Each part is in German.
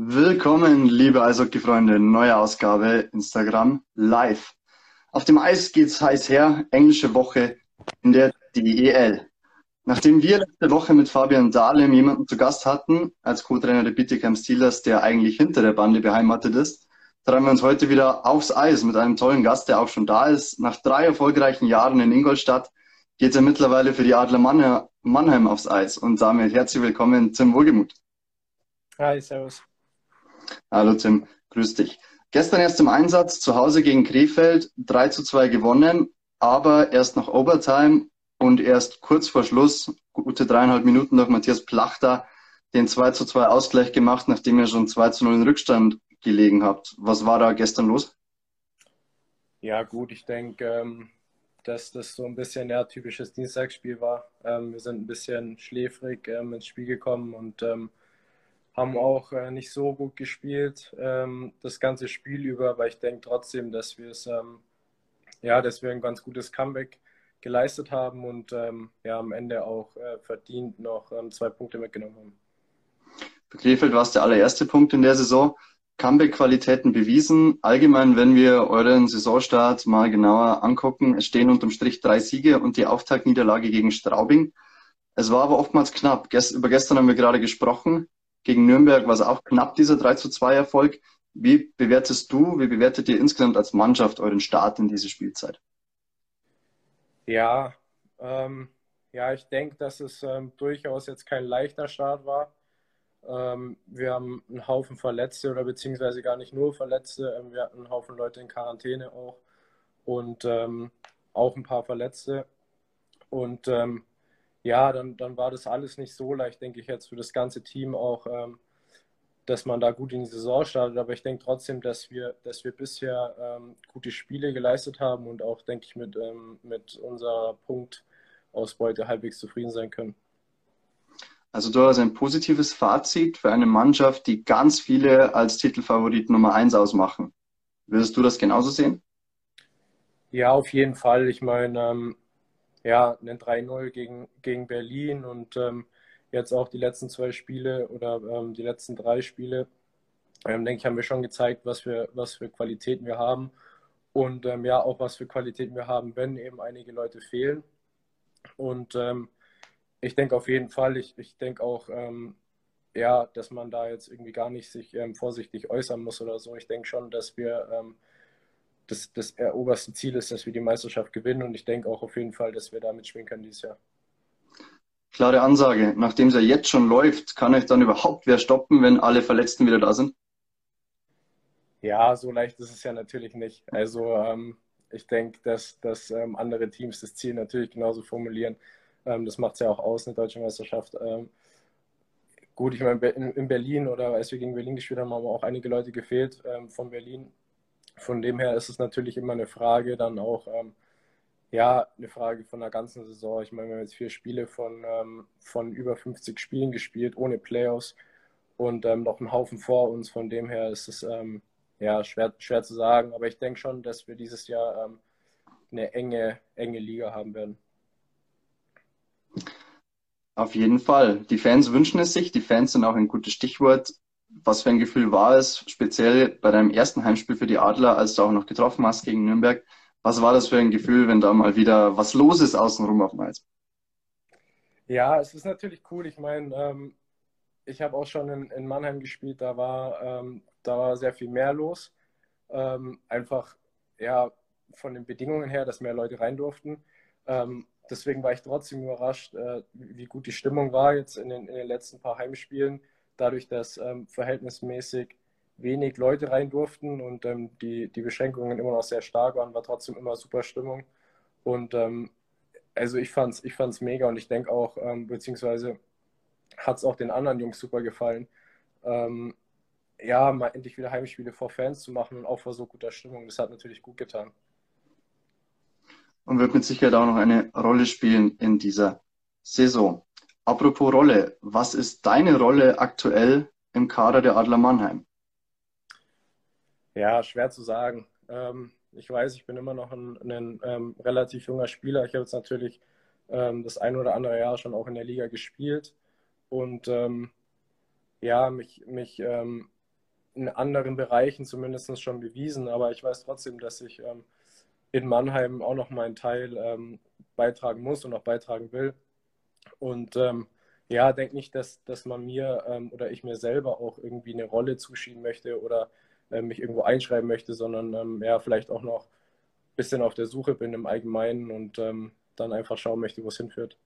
Willkommen, liebe Eishockey-Freunde, neue Ausgabe Instagram live. Auf dem Eis geht's heiß her, englische Woche in der DEL. Nachdem wir letzte Woche mit Fabian Dahlem jemanden zu Gast hatten, als Co-Trainer der Bietigheim Steelers, der eigentlich hinter der Bande beheimatet ist, treiben wir uns heute wieder aufs Eis mit einem tollen Gast, der auch schon da ist. Nach drei erfolgreichen Jahren in Ingolstadt geht er mittlerweile für die Adler Mannheim aufs Eis. Und damit herzlich willkommen, Tim Wohlgemuth. Hi, servus. Hallo Tim, grüß dich. Gestern erst im Einsatz zu Hause gegen Krefeld 3 zu 2 gewonnen, aber erst nach Overtime und erst kurz vor Schluss, gute dreieinhalb Minuten durch Matthias Plachter, den 2 zu 2 Ausgleich gemacht, nachdem ihr schon 2 zu 0 in Rückstand gelegen habt. Was war da gestern los? Ja, gut, ich denke, ähm, dass das so ein bisschen ja, typisches Dienstagsspiel war. Ähm, wir sind ein bisschen schläfrig ähm, ins Spiel gekommen und haben auch äh, nicht so gut gespielt ähm, das ganze Spiel über, aber ich denke trotzdem, dass wir es ähm, ja, dass wir ein ganz gutes Comeback geleistet haben und ähm, ja am Ende auch äh, verdient noch ähm, zwei Punkte mitgenommen haben. Für Krefeld war es der allererste Punkt in der Saison. Comeback-Qualitäten bewiesen. Allgemein, wenn wir euren Saisonstart mal genauer angucken, es stehen unterm Strich drei Siege und die Auftaktniederlage gegen Straubing. Es war aber oftmals knapp. über gestern haben wir gerade gesprochen. Gegen Nürnberg war es auch knapp, dieser 3 zu 2 Erfolg. Wie bewertest du, wie bewertet ihr insgesamt als Mannschaft euren Start in diese Spielzeit? Ja, ähm, ja, ich denke, dass es ähm, durchaus jetzt kein leichter Start war. Ähm, wir haben einen Haufen Verletzte oder beziehungsweise gar nicht nur Verletzte. Ähm, wir hatten einen Haufen Leute in Quarantäne auch und ähm, auch ein paar Verletzte. Und ähm, ja, dann, dann war das alles nicht so leicht, denke ich jetzt für das ganze Team auch, ähm, dass man da gut in die Saison startet. Aber ich denke trotzdem, dass wir, dass wir bisher ähm, gute Spiele geleistet haben und auch, denke ich, mit, ähm, mit unserer Punktausbeute halbwegs zufrieden sein können. Also du hast ein positives Fazit für eine Mannschaft, die ganz viele als Titelfavorit Nummer 1 ausmachen. Würdest du das genauso sehen? Ja, auf jeden Fall. Ich meine, ähm, ja, einen 3-0 gegen, gegen Berlin und ähm, jetzt auch die letzten zwei Spiele oder ähm, die letzten drei Spiele, ähm, denke ich, haben wir schon gezeigt, was für, was für Qualitäten wir haben und ähm, ja, auch was für Qualitäten wir haben, wenn eben einige Leute fehlen. Und ähm, ich denke auf jeden Fall, ich, ich denke auch, ähm, ja, dass man da jetzt irgendwie gar nicht sich vorsichtig äußern muss oder so. Ich denke schon, dass wir das, das oberste Ziel ist, dass wir die Meisterschaft gewinnen und ich denke auch auf jeden Fall, dass wir da mitspielen können dieses Jahr. Klare Ansage. Nachdem es ja jetzt schon läuft, kann euch dann überhaupt wer stoppen, wenn alle Verletzten wieder da sind? Ja, so leicht ist es ja natürlich nicht. Also ähm, ich denke, dass, dass ähm, andere Teams das Ziel natürlich genauso formulieren. Ähm, das macht es ja auch aus, eine deutsche Meisterschaft. Ähm, gut, ich meine, in, in, Berlin oder als wir gegen Berlin gespielt haben, haben auch einige Leute gefehlt ähm, von Berlin. Von dem her ist es natürlich immer eine Frage, dann auch, ähm, ja, eine Frage von der ganzen Saison. Ich meine, wir haben jetzt vier Spiele von, ähm, von über 50 Spielen gespielt, ohne Playoffs und ähm, noch einen Haufen vor uns. Von dem her ist es ähm, ja schwer, schwer zu sagen, aber ich denke schon, dass wir dieses Jahr ähm, eine enge, enge Liga haben werden. Auf jeden Fall. Die Fans wünschen es sich. Die Fans sind auch ein gutes Stichwort was für ein Gefühl war es, speziell bei deinem ersten Heimspiel für die Adler, als du auch noch getroffen hast gegen Nürnberg? Was war das für ein Gefühl, wenn da mal wieder was los ist außenrum auf dem Eis? Ja, es ist natürlich cool. Ich meine, ähm, ich habe auch schon in, in, Mannheim gespielt, da war, ähm, da war sehr viel mehr los. Ähm, einfach, ja, von den Bedingungen her, dass mehr Leute rein durften. Ähm, deswegen war ich trotzdem überrascht, äh, wie gut die Stimmung war jetzt in den, in den letzten paar Heimspielen dadurch, dass ähm, verhältnismäßig wenig Leute rein durften und ähm, die, die Beschränkungen immer noch sehr stark waren, war trotzdem immer super Stimmung. Und ähm, also ich fand's, ich fand's mega und ich denke auch, ähm, beziehungsweise hat es auch den anderen Jungs super gefallen, ähm, ja, mal endlich wieder Heimspiele vor Fans zu machen und auch vor so guter Stimmung. Das hat natürlich gut getan. Und wird mit Sicherheit auch noch eine Rolle spielen in dieser Saison. Apropos Rolle, was ist deine Rolle aktuell im Kader der Adler Mannheim? Ja, schwer zu sagen. Ähm, ich weiß, ich bin immer noch ein, ein ähm, relativ junger Spieler. Ich habe jetzt natürlich ähm, das ein oder andere Jahr schon auch in der Liga gespielt. Und ähm, ja, mich, mich ähm, in anderen Bereichen zumindest schon bewiesen, aber ich weiß trotzdem, dass ich ähm, in Mannheim auch noch meinen Teil beitragen muss und auch beitragen will. Und ähm, ja, denke nicht, dass, dass man mir ähm, oder ich mir selber auch irgendwie eine Rolle zuschieben möchte oder äh, mich irgendwo einschreiben möchte, sondern ähm, ja, vielleicht auch noch ein bisschen auf der Suche bin im Allgemeinen und ähm, dann einfach schauen möchte, wo es hinführt.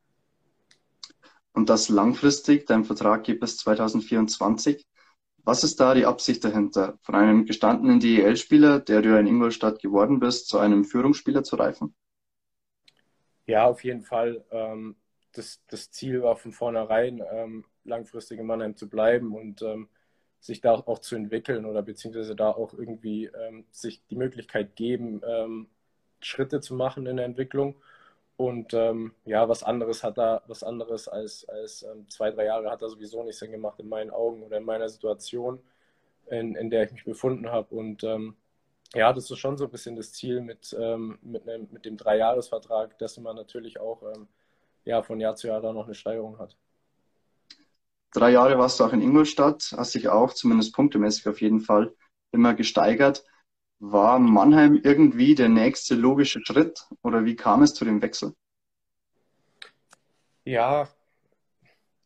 Und das langfristig, dein Vertrag geht bis 2024. Was ist da die Absicht dahinter, von einem gestandenen DEL-Spieler, der du in Ingolstadt geworden bist, zu einem Führungsspieler zu reifen? Ja, auf jeden Fall. Ähm, das, das Ziel war von vornherein, ähm, langfristig in Mannheim zu bleiben und ähm, sich da auch zu entwickeln oder beziehungsweise da auch irgendwie ähm, sich die Möglichkeit geben, ähm, Schritte zu machen in der Entwicklung. Und ähm, ja, was anderes hat da, was anderes als, als ähm, zwei, drei Jahre hat er sowieso nicht Sinn gemacht in meinen Augen oder in meiner Situation, in, in der ich mich befunden habe. Und ja, das ist schon so ein bisschen das Ziel mit, mit, einem, mit dem Dreijahresvertrag, dass man natürlich auch ja, von Jahr zu Jahr da noch eine Steigerung hat. Drei Jahre warst du auch in Ingolstadt, hast dich auch, zumindest punktemäßig auf jeden Fall, immer gesteigert. War Mannheim irgendwie der nächste logische Schritt oder wie kam es zu dem Wechsel? Ja,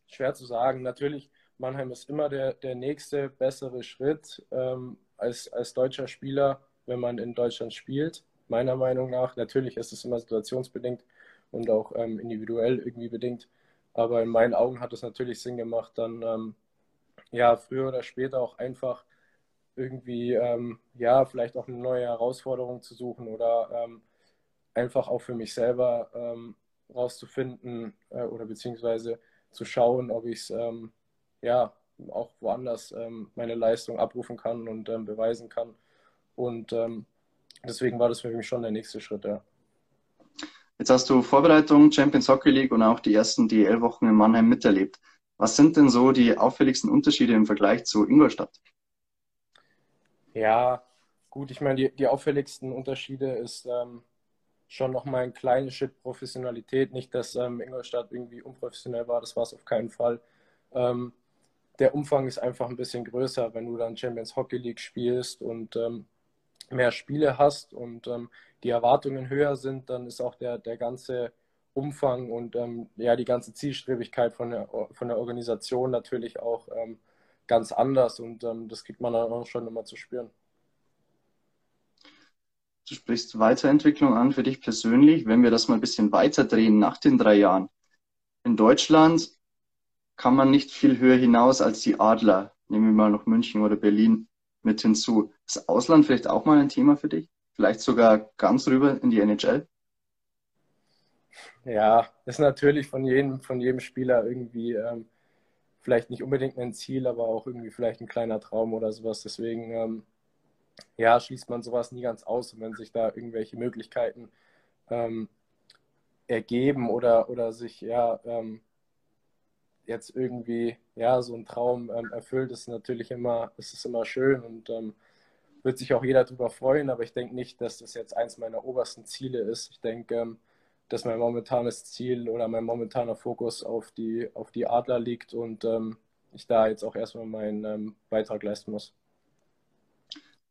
schwer zu sagen. Natürlich, Mannheim ist immer der, der nächste bessere Schritt ähm, als, als deutscher Spieler, wenn man in Deutschland spielt. Meiner Meinung nach. Natürlich ist es immer situationsbedingt und auch ähm, individuell irgendwie bedingt. Aber in meinen Augen hat es natürlich Sinn gemacht, dann ähm, ja früher oder später auch einfach irgendwie, ähm, ja, vielleicht auch eine neue Herausforderung zu suchen oder ähm, einfach auch für mich selber ähm, rauszufinden äh, oder beziehungsweise zu schauen, ob ich es, ähm, ja, auch woanders meine Leistung abrufen kann und beweisen kann. Und deswegen war das für mich schon der nächste Schritt, ja. Jetzt hast du Vorbereitung, Champions Hockey League und auch die ersten DL-Wochen in Mannheim miterlebt. Was sind denn so die auffälligsten Unterschiede im Vergleich zu Ingolstadt? Ja, gut, ich meine, die, die auffälligsten Unterschiede ist ähm, schon nochmal ein kleines Schritt Professionalität. Nicht, dass ähm, Ingolstadt irgendwie unprofessionell war, das war es auf keinen Fall. Ähm, der Umfang ist einfach ein bisschen größer, wenn du dann Champions Hockey League spielst und ähm, mehr Spiele hast und ähm, die Erwartungen höher sind, dann ist auch der, der ganze Umfang und ähm, ja, die ganze Zielstrebigkeit von der, von der Organisation natürlich auch ganz anders und ähm, das kriegt man dann auch schon immer zu spüren. Du sprichst Weiterentwicklung an für dich persönlich. Wenn wir das mal ein bisschen weiterdrehen nach den drei Jahren. In Deutschland kann man nicht viel höher hinaus als die Adler. Nehmen wir mal noch München oder Berlin mit hinzu. Ist Ausland vielleicht auch mal ein Thema für dich? Vielleicht sogar ganz rüber in die NHL? Ja, ist natürlich von jedem, von jedem Spieler irgendwie ähm, vielleicht nicht unbedingt ein Ziel, aber auch irgendwie vielleicht ein kleiner Traum oder sowas. Deswegen, ähm, ja, schließt man sowas nie ganz aus. Und wenn sich da irgendwelche Möglichkeiten ähm, ergeben oder, oder sich, ja, ähm, jetzt irgendwie, ja, so ein Traum ähm, erfüllt, ist natürlich immer, ist es immer schön und ähm, wird sich auch jeder darüber freuen, aber ich denke nicht, dass das jetzt eins meiner obersten Ziele ist. Ich denke, ähm, dass mein momentanes Ziel oder mein momentaner Fokus auf die, auf die Adler liegt und ähm, ich da jetzt auch erstmal meinen ähm, Beitrag leisten muss.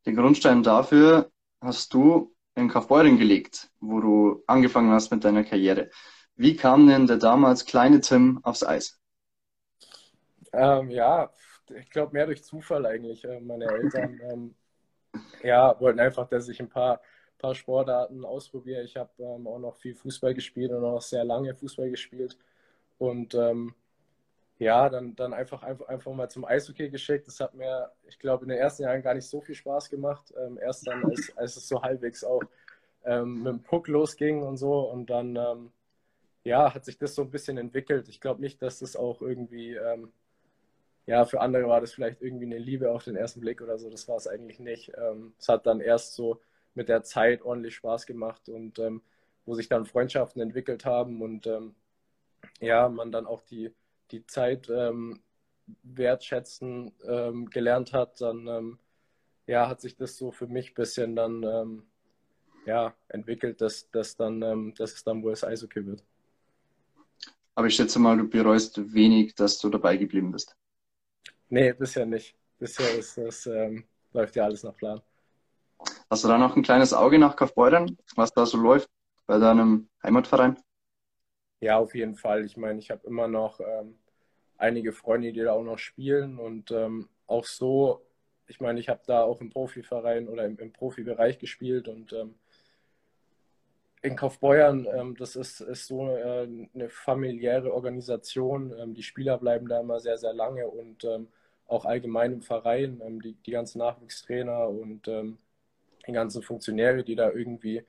Den Grundstein dafür hast du in Kaufbeuren gelegt, wo du angefangen hast mit deiner Karriere. Wie kam denn der damals kleine Tim aufs Eis? Ähm, ja, ich glaube mehr durch Zufall eigentlich. Äh, meine Eltern ähm, ja, wollten einfach, dass ich ein paar paar Sportarten ausprobiere. Ich habe ähm, auch noch viel Fußball gespielt und auch sehr lange Fußball gespielt. Und ähm, ja, dann, dann einfach, einfach, einfach mal zum Eishockey geschickt. Das hat mir, ich glaube, in den ersten Jahren gar nicht so viel Spaß gemacht. Ähm, erst dann, als, als es so halbwegs auch ähm, mit dem Puck losging und so. Und dann, ja, hat sich das so ein bisschen entwickelt. Ich glaube nicht, dass das auch irgendwie, ja, für andere war das vielleicht irgendwie eine Liebe auf den ersten Blick oder so. Das war es eigentlich nicht. es hat dann erst so mit der Zeit ordentlich Spaß gemacht und ähm, wo sich dann Freundschaften entwickelt haben und ähm, ja, man dann auch die, die Zeit ähm, wertschätzen ähm, gelernt hat, dann ähm, ja, hat sich das so für mich ein bisschen dann ähm, ja, entwickelt, dass, dass, dann, dass es dann wohl das Eishockey wird. Aber ich schätze mal, du bereust wenig, dass du dabei geblieben bist. Nee, bisher nicht. bisher ist das, ähm, läuft ja alles nach Plan. Hast du da noch ein kleines Auge nach Kaufbeuren, was da so läuft bei deinem Heimatverein? Ja, auf jeden Fall. Ich meine, ich habe immer noch ähm, einige Freunde, die da auch noch spielen und ähm, auch so, ich meine, ich habe da auch im Profiverein oder im, im Profibereich gespielt und ähm, in Kaufbeuern, ähm, das ist, ist so äh, eine familiäre Organisation. Ähm, die Spieler bleiben da immer sehr, sehr lange und ähm, auch allgemein im Verein, ähm, die, die ganzen Nachwuchstrainer und ähm, die ganzen Funktionäre, die da irgendwie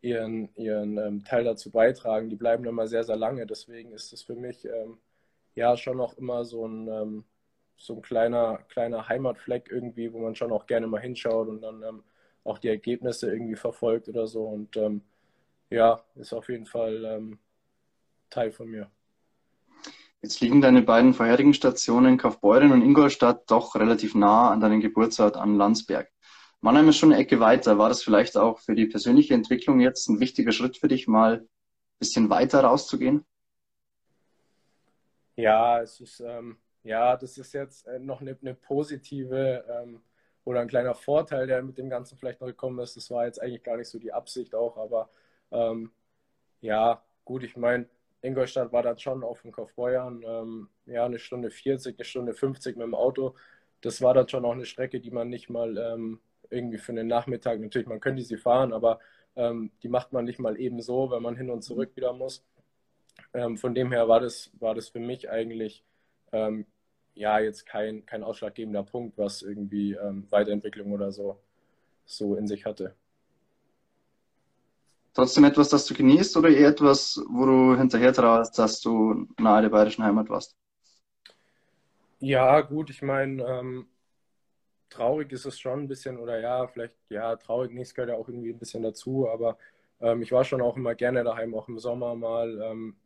ihren, ihren ähm, Teil dazu beitragen, die bleiben immer sehr, sehr lange. Deswegen ist es für mich ja schon noch immer so ein, so ein kleiner, kleiner Heimatfleck irgendwie, wo man schon auch gerne mal hinschaut und dann auch die Ergebnisse irgendwie verfolgt oder so. Und ja, ist auf jeden Fall ähm, Teil von mir. Jetzt liegen deine beiden vorherigen Stationen Kaufbeuren und Ingolstadt doch relativ nah an deinem Geburtsort an Landsberg. Mannheim ist schon eine Ecke weiter. War das vielleicht auch für die persönliche Entwicklung jetzt ein wichtiger Schritt für dich, mal ein bisschen weiter rauszugehen? Ja, es ist, ähm, ja, das ist jetzt äh, noch eine, eine positive ähm, oder ein kleiner Vorteil, der mit dem Ganzen vielleicht noch gekommen ist. Das war jetzt eigentlich gar nicht so die Absicht auch, aber ähm, ja, gut, ich meine, Ingolstadt war dann schon auf dem Kaufbeuern, ähm, ja, eine Stunde 40, eine Stunde 50 mit dem Auto. Das war dann schon auch eine Strecke, die man nicht mal ähm, irgendwie für den Nachmittag, natürlich, man könnte sie fahren, aber ähm, die macht man nicht mal eben so, wenn man hin und zurück wieder muss. Ähm, von dem her war das, war das für mich eigentlich ähm, ja jetzt kein, kein ausschlaggebender Punkt, was irgendwie ähm, Weiterentwicklung oder so, so in sich hatte trotzdem etwas, das du genießt oder eher etwas, wo du hinterher traust, dass du nahe der bayerischen Heimat warst? Ja, gut, ich meine, ähm, traurig ist es schon ein bisschen, oder ja, vielleicht, ja, traurig nichts gehört ja auch irgendwie ein bisschen dazu, aber ähm, ich war schon auch immer gerne daheim, auch im Sommer mal, ähm,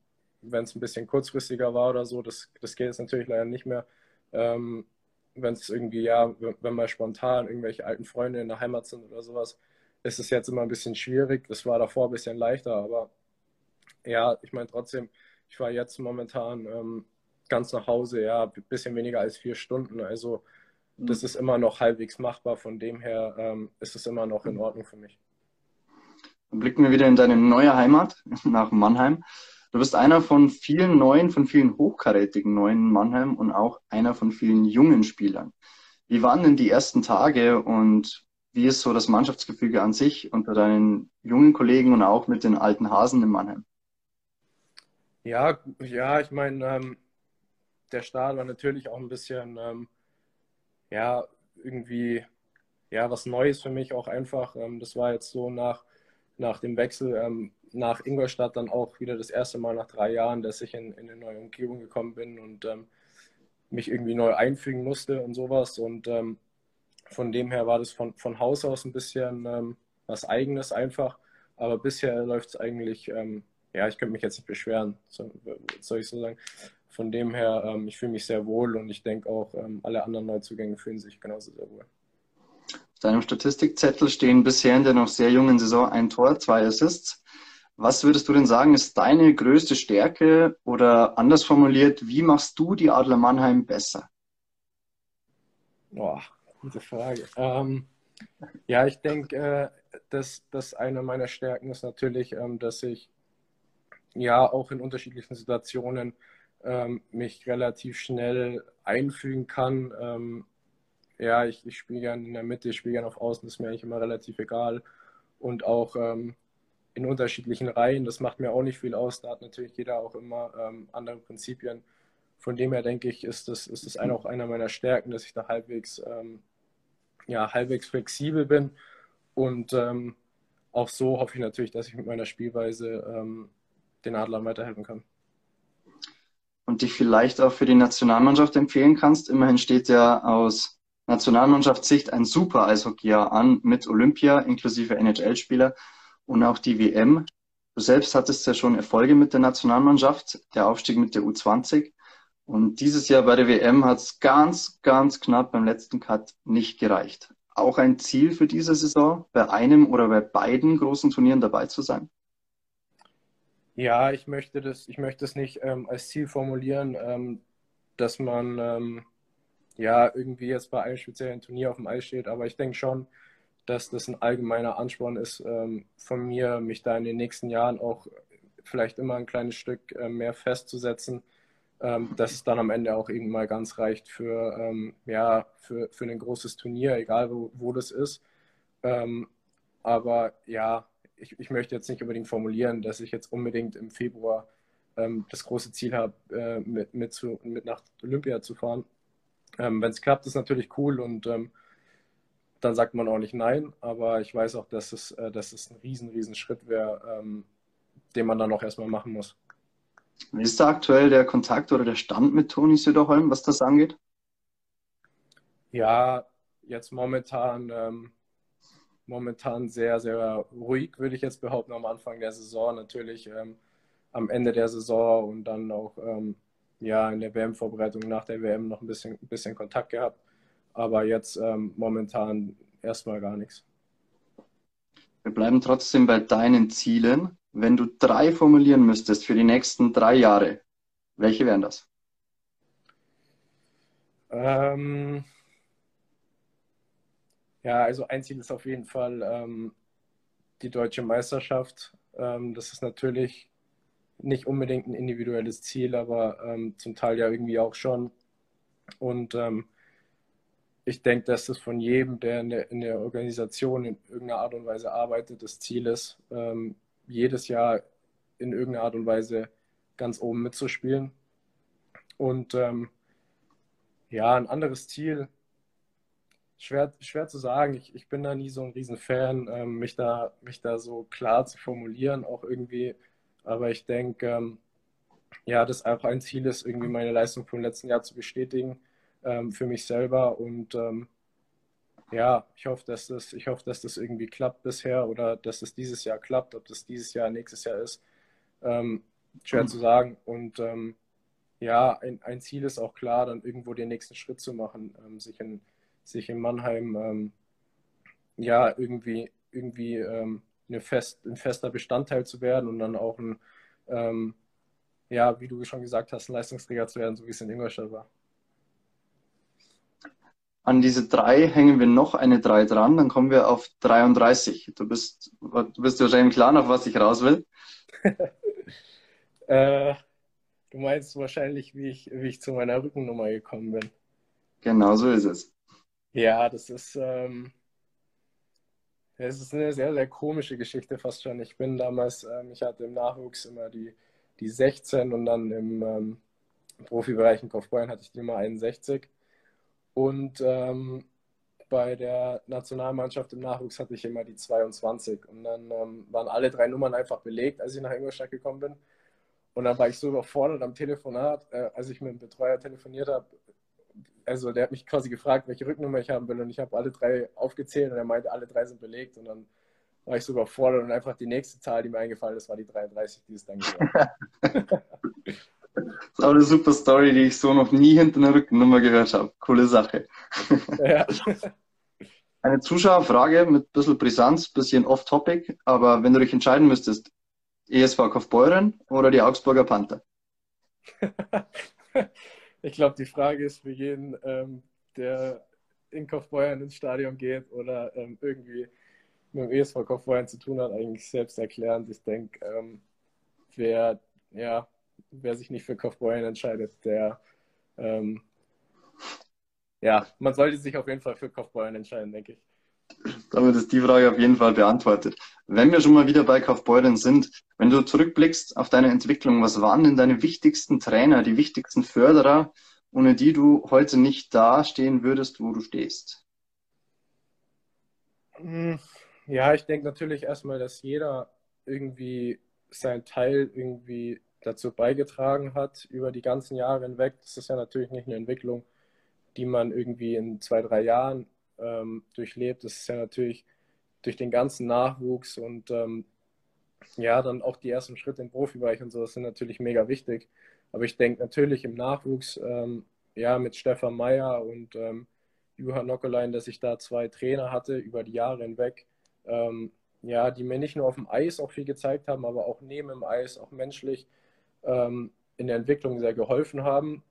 wenn es ein bisschen kurzfristiger war oder so, das, das geht jetzt natürlich leider nicht mehr. Ähm, wenn es irgendwie, ja, wenn mal spontan irgendwelche alten Freunde in der Heimat sind oder sowas, ist es jetzt immer ein bisschen schwierig. Das war davor ein bisschen leichter, aber ja, ich meine trotzdem, ich war jetzt momentan ähm, ganz nach Hause, ja, ein bisschen weniger als vier Stunden. Also mhm. das ist immer noch halbwegs machbar. Von dem her ähm, ist es immer noch in Ordnung für mich. Dann blicken wir wieder in deine neue Heimat nach Mannheim. Du bist einer von vielen neuen, von vielen hochkarätigen neuen Mannheim und auch einer von vielen jungen Spielern. Wie waren denn die ersten Tage und wie ist so das Mannschaftsgefüge an sich unter deinen jungen Kollegen und auch mit den alten Hasen in Mannheim? Ja, ja, ich meine, ähm, der Start war natürlich auch ein bisschen, ähm, ja, irgendwie, ja, was Neues für mich auch einfach. Ähm, das war jetzt so nach, nach dem Wechsel ähm, nach Ingolstadt dann auch wieder das erste Mal nach drei Jahren, dass ich in, in eine neue Umgebung gekommen bin und ähm, mich irgendwie neu einfügen musste und sowas. Und ähm, von dem her war das von, von Haus aus ein bisschen ähm, was Eigenes einfach. Aber bisher läuft es eigentlich, ähm, ja, ich könnte mich jetzt nicht beschweren, so, soll ich so sagen. Von dem her, ähm, ich fühle mich sehr wohl und ich denke auch, ähm, alle anderen Neuzugänge fühlen sich genauso sehr wohl. Auf deinem Statistikzettel stehen bisher in der noch sehr jungen Saison ein Tor, zwei Assists. Was würdest du denn sagen, ist deine größte Stärke oder anders formuliert, wie machst du die Adler Mannheim besser? Boah, Gute Frage. Ähm, ja, ich denke, äh, dass, dass eine meiner Stärken ist natürlich, ähm, dass ich ja auch in unterschiedlichen Situationen ähm, mich relativ schnell einfügen kann. Ähm, ja, ich, ich spiele gerne in der Mitte, ich spiele gerne auf Außen, das ist mir eigentlich immer relativ egal. Und auch ähm, in unterschiedlichen Reihen, das macht mir auch nicht viel aus. Da hat natürlich jeder auch immer ähm, andere Prinzipien. Von dem her denke ich, ist das, ist das auch einer meiner Stärken, dass ich da halbwegs ähm, ja, halbwegs flexibel bin. Und ähm, auch so hoffe ich natürlich, dass ich mit meiner Spielweise ähm, den Adlern weiterhelfen kann. Und dich vielleicht auch für die Nationalmannschaft empfehlen kannst. Immerhin steht ja aus Nationalmannschaftssicht ein super Eishockeyjahr an mit Olympia inklusive NHL-Spieler und auch die WM. Du selbst hattest ja schon Erfolge mit der Nationalmannschaft, der Aufstieg mit der U20. Und dieses Jahr bei der WM hat es ganz, ganz knapp beim letzten Cut nicht gereicht. Auch ein Ziel für diese Saison, bei einem oder bei beiden großen Turnieren dabei zu sein? Ja, ich möchte das, ich möchte das nicht ähm, als Ziel formulieren, ähm, dass man ähm, ja, irgendwie jetzt bei einem speziellen Turnier auf dem Eis steht. Aber ich denke schon, dass das ein allgemeiner Ansporn ist ähm, von mir, mich da in den nächsten Jahren auch vielleicht immer ein kleines Stück äh, mehr festzusetzen, ähm, dass es dann am Ende auch irgendwann mal ganz reicht für, ähm, ja, für, für ein großes Turnier, egal wo, wo das ist. Ähm, aber ja, ich, ich möchte jetzt nicht unbedingt formulieren, dass ich jetzt unbedingt im Februar ähm, das große Ziel habe, äh, mit, mit, mit nach Olympia zu fahren. Ähm, Wenn es klappt, ist natürlich cool und ähm, dann sagt man auch nicht nein, aber ich weiß auch, dass es, äh, dass es ein riesen, riesen Schritt wäre, den man dann auch erstmal machen muss. Wie ist da aktuell der Kontakt oder der Stand mit Toni Söderholm, was das angeht? Ja, jetzt momentan, ähm, momentan sehr, sehr ruhig, würde ich jetzt behaupten, am Anfang der Saison. Natürlich ähm, am Ende der Saison und dann auch ähm, ja, in der WM-Vorbereitung nach der WM noch ein bisschen, ein bisschen Kontakt gehabt. Aber jetzt ähm, momentan erstmal gar nichts. Wir bleiben trotzdem bei deinen Zielen. Wenn du drei formulieren müsstest für die nächsten drei Jahre, welche wären das? Ähm, ja, also ein Ziel ist auf jeden Fall ähm, die deutsche Meisterschaft. Ähm, das ist natürlich nicht unbedingt ein individuelles Ziel, aber ähm, zum Teil ja irgendwie auch schon. Und ähm, ich denke, dass das von jedem, der in der, in der, Organisation in irgendeiner Art und Weise arbeitet, das Ziel ist, ähm, jedes Jahr in irgendeiner Art und Weise ganz oben mitzuspielen. Und ähm, ja, ein anderes Ziel, schwer, schwer zu sagen. Ich, ich bin da nie so ein Riesenfan, ähm, mich, da, mich da so klar zu formulieren, auch irgendwie. Aber ich denke, ähm, ja, das auch ein Ziel ist, irgendwie meine Leistung vom letzten Jahr zu bestätigen ähm, für mich selber. Und ähm, ja, ich hoffe, dass das, ich hoffe, dass das irgendwie klappt bisher oder dass es dieses Jahr klappt, ob das dieses Jahr, nächstes Jahr ist. Ähm, schwer mhm. zu sagen. Und ähm, ja, ein, ein, Ziel ist auch klar, dann irgendwo den nächsten Schritt zu machen, ähm, sich, in, sich in Mannheim ähm, ja irgendwie, irgendwie ähm, eine fest, ein fester Bestandteil zu werden und dann auch ein, ähm, ja, wie du schon gesagt hast, ein Leistungsträger zu werden, so wie es in Ingolstadt war. An diese drei hängen wir noch eine drei dran, dann kommen wir auf 33. Du bist, du bist wahrscheinlich klar, auf was ich raus will. äh, du meinst wahrscheinlich, wie ich, wie ich zu meiner Rückennummer gekommen bin. Genau so ist es. Ja, das ist, ähm, das ist eine sehr, sehr komische Geschichte fast schon. Ich bin damals, ähm, ich hatte im Nachwuchs immer die, die 16 und dann im ähm, Profibereich in Kaufbeuren hatte ich die Nummer 61. Und ähm, bei der Nationalmannschaft im Nachwuchs hatte ich immer die 22. Und dann ähm, waren alle drei Nummern einfach belegt, als ich nach Ingolstadt gekommen bin. Und dann war ich so überfordert am Telefonat, äh, als ich mit dem Betreuer telefoniert habe. Also der hat mich quasi gefragt, welche Rücknummer ich haben will. Und ich habe alle drei aufgezählt und er meinte, alle drei sind belegt. Und dann war ich so überfordert und einfach die nächste Zahl, die mir eingefallen ist, war die 33, die es dann geworden ist auch eine super Story, die ich so noch nie hinter einer Rückennummer gehört habe. Coole Sache. Ja. Eine Zuschauerfrage mit ein bisschen Brisanz, ein bisschen off-topic, aber wenn du dich entscheiden müsstest, ESV Kaufbeuren oder die Augsburger Panther? ich glaube, die Frage ist für jeden, ähm, der in Kaufbeuren ins Stadion geht oder ähm, irgendwie mit dem ESV Kaufbeuren zu tun hat, eigentlich selbst erklärend. Ich denke, ähm, wer ja, wer sich nicht für Kaufbeuren entscheidet, der ähm, ja, man sollte sich auf jeden Fall für Kaufbeuren entscheiden, denke ich. Damit ist die Frage auf jeden Fall beantwortet. Wenn wir schon mal wieder bei Kaufbeuren sind, wenn du zurückblickst auf deine Entwicklung, was waren denn deine wichtigsten Trainer, die wichtigsten Förderer, ohne die du heute nicht da stehen würdest, wo du stehst? Hm, ja, ich denke natürlich erstmal, dass jeder irgendwie sein Teil irgendwie dazu beigetragen hat über die ganzen Jahre hinweg. Das ist ja natürlich nicht eine Entwicklung, die man irgendwie in zwei, drei Jahren ähm, durchlebt. Das ist ja natürlich durch den ganzen Nachwuchs und ähm, ja, dann auch die ersten Schritte im Profibereich und so, das sind natürlich mega wichtig. Aber ich denke natürlich im Nachwuchs, ähm, ja, mit Stefan Meyer und ähm, Johann Nockelein, dass ich da zwei Trainer hatte über die Jahre hinweg, ähm, ja, die mir nicht nur auf dem Eis auch viel gezeigt haben, aber auch neben dem Eis, auch menschlich ähm, in der Entwicklung sehr geholfen haben.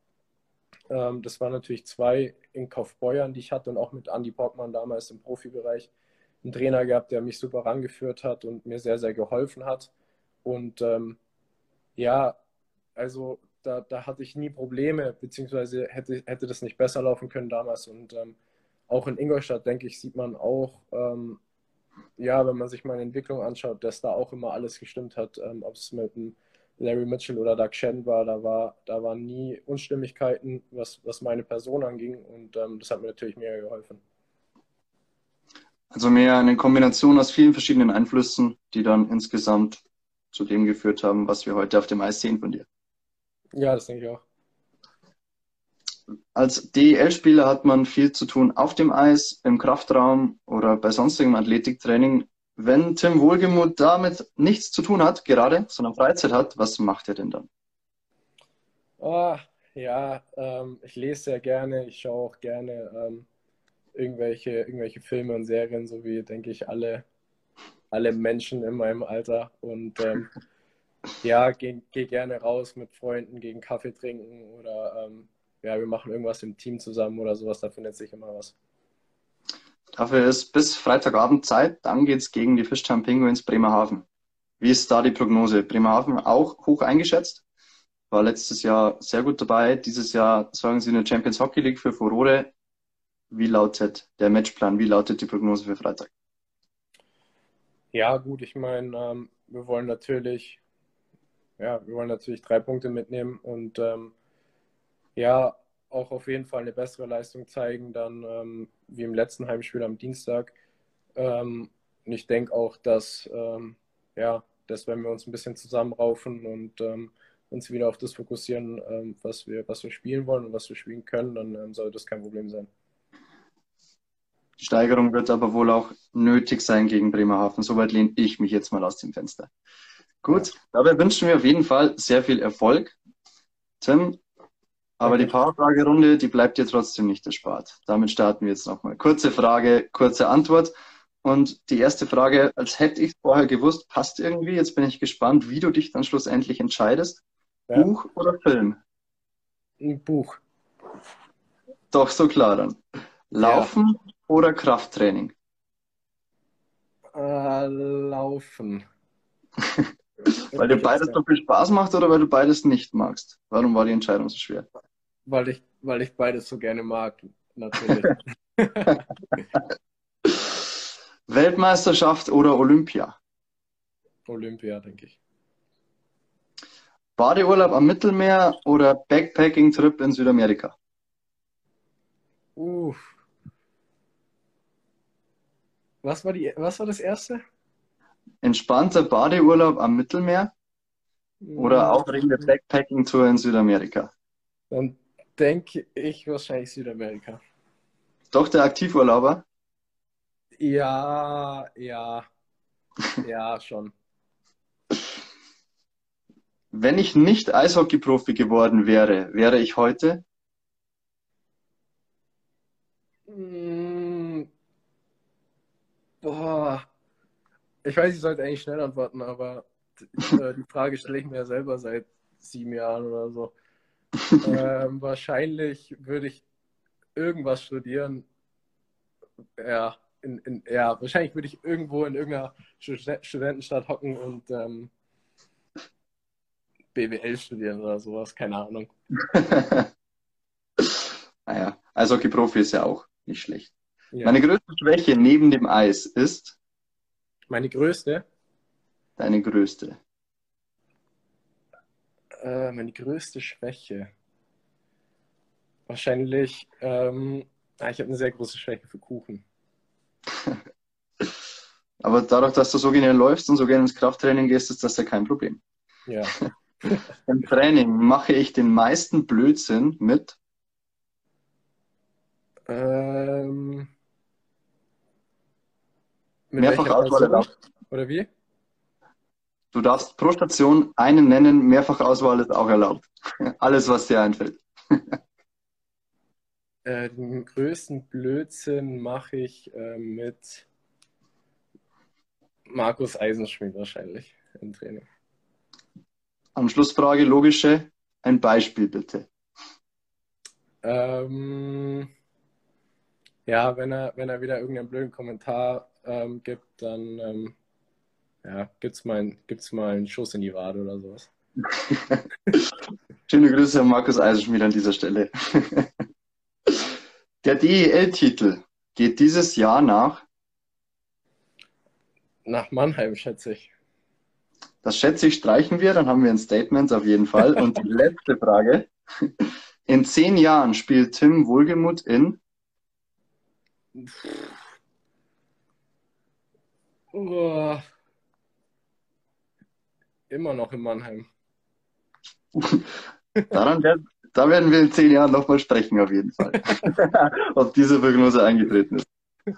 Ähm, das waren natürlich zwei in Kaufbeuern, die ich hatte und auch mit Andy Bockmann damals im Profibereich einen Trainer gehabt, der mich super rangeführt hat und mir sehr, sehr geholfen hat. Und ähm, ja, also da, da hatte ich nie Probleme, beziehungsweise hätte, hätte das nicht besser laufen können damals. Und ähm, auch in Ingolstadt, denke ich, sieht man auch, ähm, ja, wenn man sich meine Entwicklung anschaut, dass da auch immer alles gestimmt hat, ähm, ob es mit einem Larry Mitchell oder Doug Shen war, da war, da waren nie Unstimmigkeiten, was, was meine Person anging und ähm, das hat mir natürlich mega geholfen. Also mehr eine Kombination aus vielen verschiedenen Einflüssen, die dann insgesamt zu dem geführt haben, was wir heute auf dem Eis sehen von dir. Ja, das denke ich auch. Als DEL-Spieler hat man viel zu tun auf dem Eis, im Kraftraum oder bei sonstigem Athletiktraining. Wenn Tim Wohlgemuth damit nichts zu tun hat, gerade, sondern Freizeit hat, was macht er denn dann? Oh, ja, ähm, ich lese sehr gerne, ich schaue auch gerne ähm, irgendwelche, irgendwelche Filme und Serien, so wie, denke ich, alle, alle Menschen in meinem Alter. Und ähm, ja, gehe geh gerne raus mit Freunden, gegen Kaffee trinken oder ähm, ja, wir machen irgendwas im Team zusammen oder sowas, da findet sich immer was. Dafür ist bis Freitagabend Zeit, dann geht es gegen die Fischtime Penguins Bremerhaven. Wie ist da die Prognose? Bremerhaven auch hoch eingeschätzt, war letztes Jahr sehr gut dabei. Dieses Jahr sorgen sie in der Champions Hockey League für Furore. Wie lautet der Matchplan? Wie lautet die Prognose für Freitag? Ja, gut, ich meine, ähm, wir wollen natürlich, ja, wir wollen natürlich drei Punkte mitnehmen und ähm, ja, auch auf jeden Fall eine bessere Leistung zeigen, dann ähm, wie im letzten Heimspiel am Dienstag. Ähm, und ich denke auch, dass, ähm, ja, dass wenn wir uns ein bisschen zusammenraufen und ähm, uns wieder auf das fokussieren, ähm, was, wir, was wir spielen wollen und was wir spielen können, dann ähm, soll das kein Problem sein. Die Steigerung wird aber wohl auch nötig sein gegen Bremerhaven. Soweit lehne ich mich jetzt mal aus dem Fenster. Gut, dabei wünschen wir auf jeden Fall sehr viel Erfolg. Tim, aber die Powerfragerunde, die bleibt dir trotzdem nicht erspart. Damit starten wir jetzt nochmal. Kurze Frage, kurze Antwort. Und die erste Frage, als hätte ich es vorher gewusst, passt irgendwie. Jetzt bin ich gespannt, wie du dich dann schlussendlich entscheidest. Ja. Buch oder Film? Ein Buch. Doch, so klar dann. Laufen ja. oder Krafttraining? Äh, laufen. weil dir beides so viel Spaß macht oder weil du beides nicht magst? Warum war die Entscheidung so schwer? Weil ich, weil ich beides so gerne mag, natürlich. Weltmeisterschaft oder Olympia? Olympia, denke ich. Badeurlaub am Mittelmeer oder Backpacking-Trip in Südamerika? Uff. Was war, die, was war das erste? Entspannter Badeurlaub am Mittelmeer oder mhm. aufregende Backpacking-Tour in Südamerika? Dann denke ich wahrscheinlich Südamerika. Doch der Aktivurlauber? Ja, ja. Ja, schon. Wenn ich nicht Eishockey-Profi geworden wäre, wäre ich heute? Mm, boah. Ich weiß, ich sollte eigentlich schnell antworten, aber äh, die Frage stelle ich mir ja selber seit sieben Jahren oder so. Ähm, wahrscheinlich würde ich irgendwas studieren. Ja, in, in, ja, wahrscheinlich würde ich irgendwo in irgendeiner Studentenstadt hocken und ähm, BWL studieren oder sowas, keine Ahnung. naja, also Profi ist ja auch nicht schlecht. Ja. Meine größte Schwäche neben dem Eis ist? Meine größte? Deine größte. Äh, meine größte Schwäche. Wahrscheinlich, ähm, ich habe eine sehr große Schwäche für Kuchen. Aber dadurch, dass du so gerne läufst und so gerne ins Krafttraining gehst, ist das ja kein Problem. Ja. Im Training mache ich den meisten Blödsinn mit. Ähm, mit Mehrfach Auswahl erlaubt. Oder wie? Du darfst pro Station einen nennen, mehrfach Auswahl ist auch erlaubt. Alles, was dir einfällt. äh, den größten Blödsinn mache ich äh, mit Markus Eisenschmidt wahrscheinlich im Training. Anschlussfrage, logische. Ein Beispiel bitte. Ähm, ja, wenn er, wenn er wieder irgendeinen blöden Kommentar ähm, gibt, dann ähm, ja, gibt's mal, gibt's mal einen Schuss in die Wade oder sowas. Schöne Grüße an Markus Eisenschmied an dieser Stelle. Der DEL-Titel geht dieses Jahr nach? Nach Mannheim, schätze ich. Das schätze ich, streichen wir, dann haben wir ein Statement auf jeden Fall. Und die letzte Frage. In zehn Jahren spielt Tim Wohlgemuth in? Oh. Immer noch in Mannheim. Daran werden, da werden wir in zehn Jahren nochmal sprechen, auf jeden Fall. Ob diese Prognose eingetreten ist.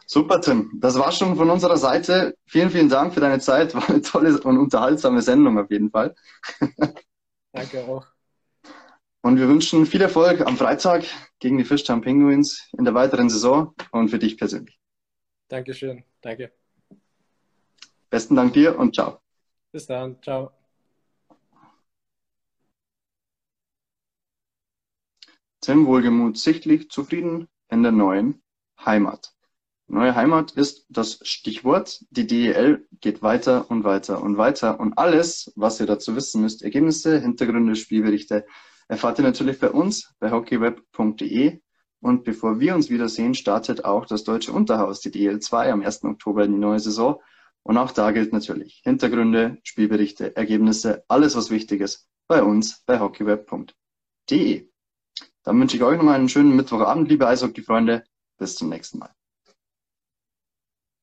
Super, Tim. Das war schon von unserer Seite. Vielen, vielen Dank für deine Zeit. War eine tolle und unterhaltsame Sendung auf jeden Fall. Danke auch. Und wir wünschen viel Erfolg am Freitag gegen die Fishtown Penguins in der weiteren Saison und für dich persönlich. Dankeschön. Danke. Besten Dank dir und ciao. Bis dann. Ciao. Tim Wohlgemuth sichtlich zufrieden in der neuen Heimat. Neue Heimat ist das Stichwort. Die DEL geht weiter und weiter und weiter. Und alles, was ihr dazu wissen müsst, Ergebnisse, Hintergründe, Spielberichte, erfahrt ihr natürlich bei uns bei hockeyweb.de. Und bevor wir uns wiedersehen, startet auch das Deutsche Unterhaus, die DL2, am 1. Oktober in die neue Saison. Und auch da gilt natürlich Hintergründe, Spielberichte, Ergebnisse, alles was wichtig ist, bei uns bei hockeyweb.de. Dann wünsche ich euch noch einen schönen Mittwochabend, liebe Eishockey-Freunde. Bis zum nächsten Mal.